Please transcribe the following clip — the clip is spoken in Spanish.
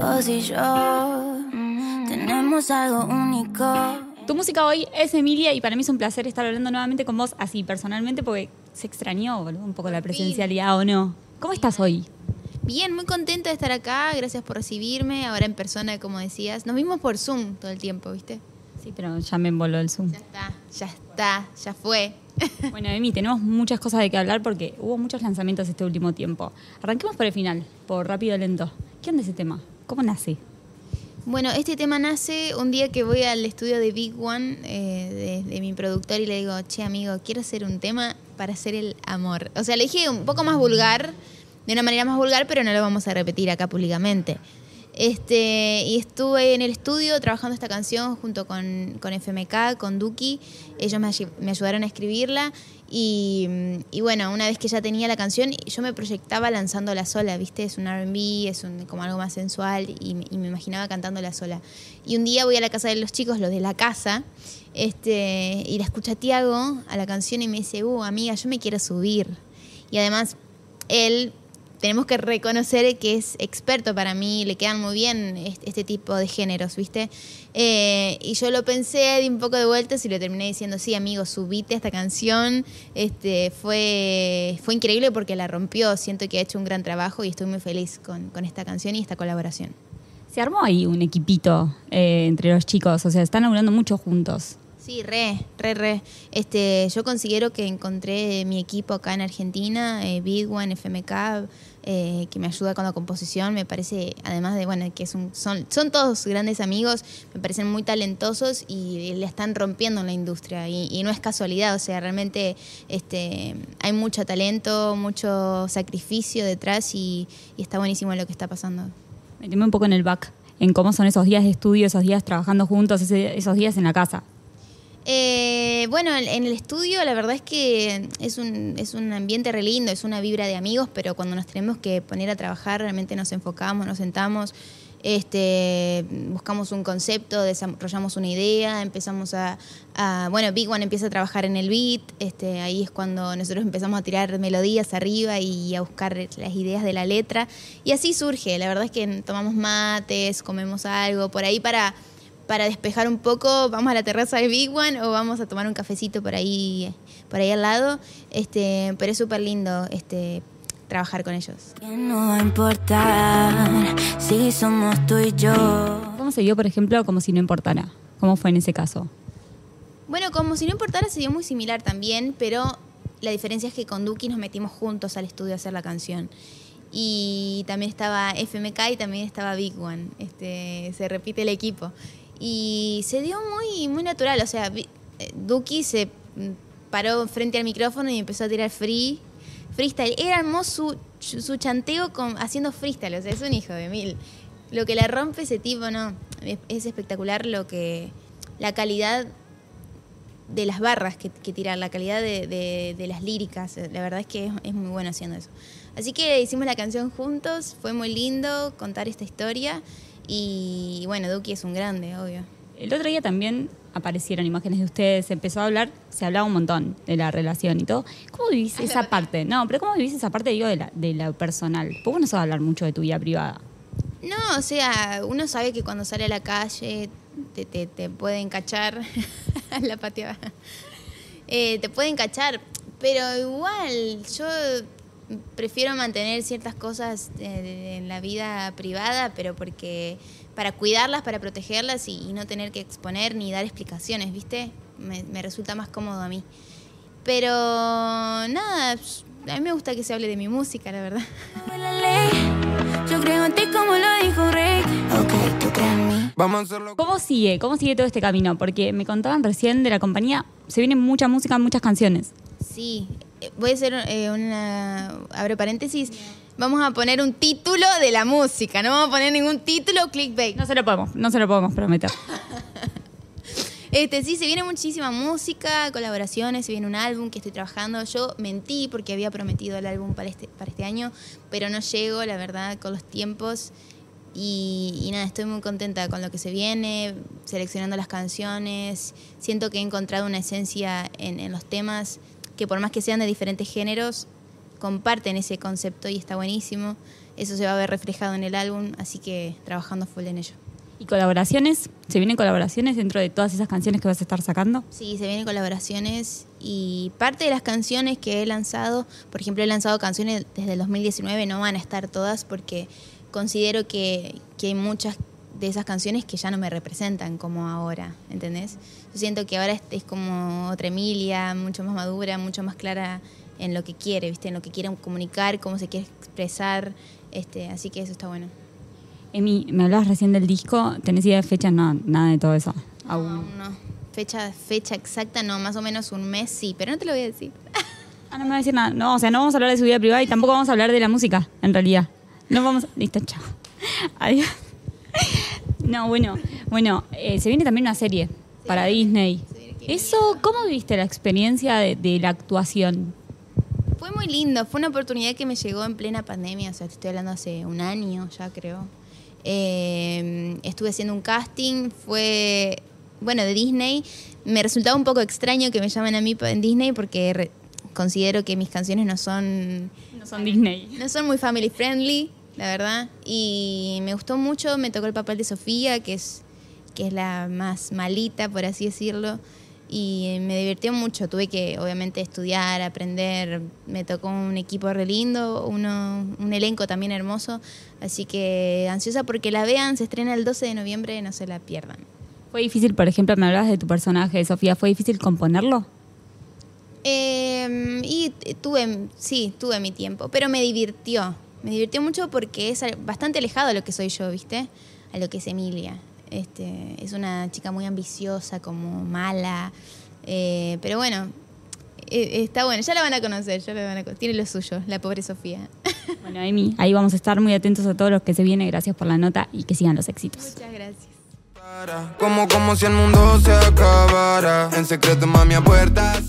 Vos y yo tenemos algo único. Tu música hoy es Emilia y para mí es un placer estar hablando nuevamente con vos así personalmente porque se extrañó boludo, un poco la presencialidad o no. ¿Cómo estás hoy? Bien, muy contenta de estar acá, gracias por recibirme, ahora en persona, como decías. Nos vimos por Zoom todo el tiempo, ¿viste? Sí, pero ya me envoló el Zoom. Ya está, ya está, ya fue. Bueno, Emi, tenemos muchas cosas de que hablar porque hubo muchos lanzamientos este último tiempo. Arranquemos por el final, por rápido lento. ¿Qué onda ese tema? ¿Cómo nace? Bueno, este tema nace un día que voy al estudio de Big One, eh, de, mi productor, y le digo, che, amigo, quiero hacer un tema para hacer el amor. O sea, le dije un poco más vulgar, de una manera más vulgar, pero no lo vamos a repetir acá públicamente. Este, y estuve en el estudio trabajando esta canción junto con, con FMK, con Duki. Ellos me, ayu- me ayudaron a escribirla. Y, bueno, una vez que ya tenía la canción, yo me proyectaba lanzándola sola, ¿viste? Es un RB, es un, como algo más sensual y, y me imaginaba cantándola sola. Y un día voy a la casa de los chicos, los de la casa, este, y la escucha Tiago a la canción y me dice, uh, amiga, yo me quiero subir. Y además, él tenemos que reconocer que es experto para mí, le quedan muy bien este, tipo de géneros, ¿viste? Eh, y yo lo pensé, di un poco de vueltas y lo terminé diciendo, sí, amigo, subite esta canción. Este, fue, fue increíble porque la rompió, siento que ha hecho un gran trabajo y estoy muy feliz con, con esta canción y esta colaboración. Se armó ahí un equipito eh, entre los chicos, o sea, están laburando mucho juntos. Sí, re, re, re. Este, yo considero que encontré mi equipo acá en Argentina, eh, Big One, FMK, eh, que me ayuda con la composición. Me parece, además de, bueno, que es son, son todos grandes amigos, me parecen muy talentosos y le están rompiendo en la industria. Y, y no es casualidad, o sea, realmente este, hay mucho talento, mucho sacrificio detrás y, y está buenísimo lo que está pasando. Meteme un poco en el back, en cómo son esos días de estudio, esos días trabajando juntos, ese- esos días en la casa. Eh, bueno, en el estudio la verdad es que es un, es un ambiente re lindo, es una vibra de amigos, pero cuando nos tenemos que poner a trabajar realmente nos enfocamos, nos sentamos, este, buscamos un concepto, desarrollamos una idea, empezamos a, a- bueno, Big One empieza a trabajar en el beat, este, ahí es cuando nosotros empezamos a tirar melodías arriba y a buscar las ideas de la letra, y así surge, la verdad es que tomamos mates, comemos algo, por ahí para para despejar un poco, vamos a la terraza de Big One o vamos a tomar un cafecito por ahí, por ahí al lado. Este, pero es súper lindo este, trabajar con ellos. Que no va a importar si somos tú y yo. ¿Cómo se dio, por ejemplo, como si no importara? ¿Cómo fue en ese caso? Bueno, como si no importara, se dio muy similar también, pero la diferencia es que con Duki nos metimos juntos al estudio a hacer la canción. Y también estaba FMK y también estaba Big One. Este, se repite el equipo. Y se dio muy, muy natural. O sea, eh, Duki se mm, paró frente al micrófono y empezó a tirar free, freestyle. Era hermoso su, su chanteo con, haciendo freestyle. O sea, es un hijo de mil. Lo que la rompe ese tipo, no. Es, es espectacular lo que. La calidad de las barras que, que tirar, la calidad de, de- de las líricas. La verdad es que es, es muy bueno haciendo eso. Así que hicimos la canción juntos, fue muy lindo contar esta historia. Y bueno, Duki es un grande, obvio. El otro día también aparecieron imágenes de ustedes, se empezó a hablar, se hablaba un montón de la relación y todo. ¿Cómo vivís esa parte? No, pero ¿cómo vivís esa parte, digo, de la, de la personal? Porque vos no sabes hablar mucho de tu vida privada. No, o sea, uno sabe que cuando sale a la calle te, te, te pueden cachar. la pateaba. Eh, te pueden cachar, pero igual yo prefiero mantener ciertas cosas eh, en la vida privada, pero porque para cuidarlas, para protegerlas y, y no tener que exponer ni dar explicaciones, ¿viste? Me, me resulta más cómodo a mí. Pero nada, a mí me gusta que se hable de mi música, la verdad. Yo creo en ti como lo dijo. ¿Cómo sigue? ¿Cómo sigue todo este camino? Porque me contaban recién de la compañía, se viene mucha música, muchas canciones. Sí, voy a hacer eh, una. Abro paréntesis. Vamos a poner un título de la música, no vamos a poner ningún título clickbait. No se lo podemos, no se lo podemos prometer. Este, sí, se viene muchísima música, colaboraciones, se viene un álbum que estoy trabajando. Yo mentí porque había prometido el álbum para este, para este año, pero no llego, la verdad, con los tiempos. Y, y nada, estoy muy contenta con lo que se viene, seleccionando las canciones. Siento que he encontrado una esencia en, en los temas que por más que sean de diferentes géneros, comparten ese concepto y está buenísimo. eso se va a ver reflejado en el álbum, así que trabajando full en ello. ¿Y colaboraciones? ¿Se vienen colaboraciones dentro de todas esas canciones que vas a estar sacando? Sí, se vienen colaboraciones y parte de las canciones que he lanzado, por ejemplo, he lanzado canciones desde el 2019, no van a estar todas porque considero que, que hay muchas de esas canciones que ya no me representan como ahora, ¿entendés? Yo siento que ahora es, es como otra Emilia, mucho más madura, mucho más clara en lo que quiere, ¿viste? En lo que quiere comunicar, cómo se quiere expresar, este, así que eso está bueno. Emi, me hablabas recién del disco, ¿tenés idea de fecha? No, nada de todo eso. Aún. Aún no. Fecha, fecha exacta, no, más o menos un mes sí, pero no te lo voy a decir. Ah, no me va a decir nada. No, o sea, no vamos a hablar de su vida privada y tampoco vamos a hablar de la música, en realidad. No vamos. Listo, chao. Adiós. No, bueno, bueno, eh, se viene también una serie para Disney. Eso, ¿cómo viste la experiencia de, de la actuación? Fue muy lindo, fue una oportunidad que me llegó en plena pandemia, o sea, te estoy hablando hace un año ya creo. Eh, estuve haciendo un casting, fue, bueno, de Disney. Me resultaba un poco extraño que me llamen a mí en Disney porque re- considero que mis canciones no son, No son Disney. no son muy family friendly, la verdad. Y me gustó mucho, me tocó el papel de Sofía, que es, que es la más malita, por así decirlo. Y me divirtió mucho, tuve que obviamente estudiar, aprender, me tocó un equipo re lindo, uno, un elenco también hermoso, así que ansiosa porque la vean, se estrena el 12 de noviembre, no se la pierdan. ¿Fue difícil, por ejemplo, me hablabas de tu personaje, Sofía, ¿fue difícil componerlo? Eh, y tuve, sí, tuve mi tiempo, pero me divirtió. Me divirtió mucho porque es bastante alejado a lo que soy yo, ¿viste? A lo que es Emilia. Este, es una chica muy ambiciosa, como mala. eh, pero bueno, eh, está bueno, ya la van a conocer, ya la van a conocer. Tiene lo suyo, la pobre Sofía. Bueno, Emi, ahí vamos a estar muy atentos a todos los que se viene. Gracias por la nota y que sigan los éxitos. Muchas gracias. Como, como si el mundo se acabara. En secreto, mami, a puerta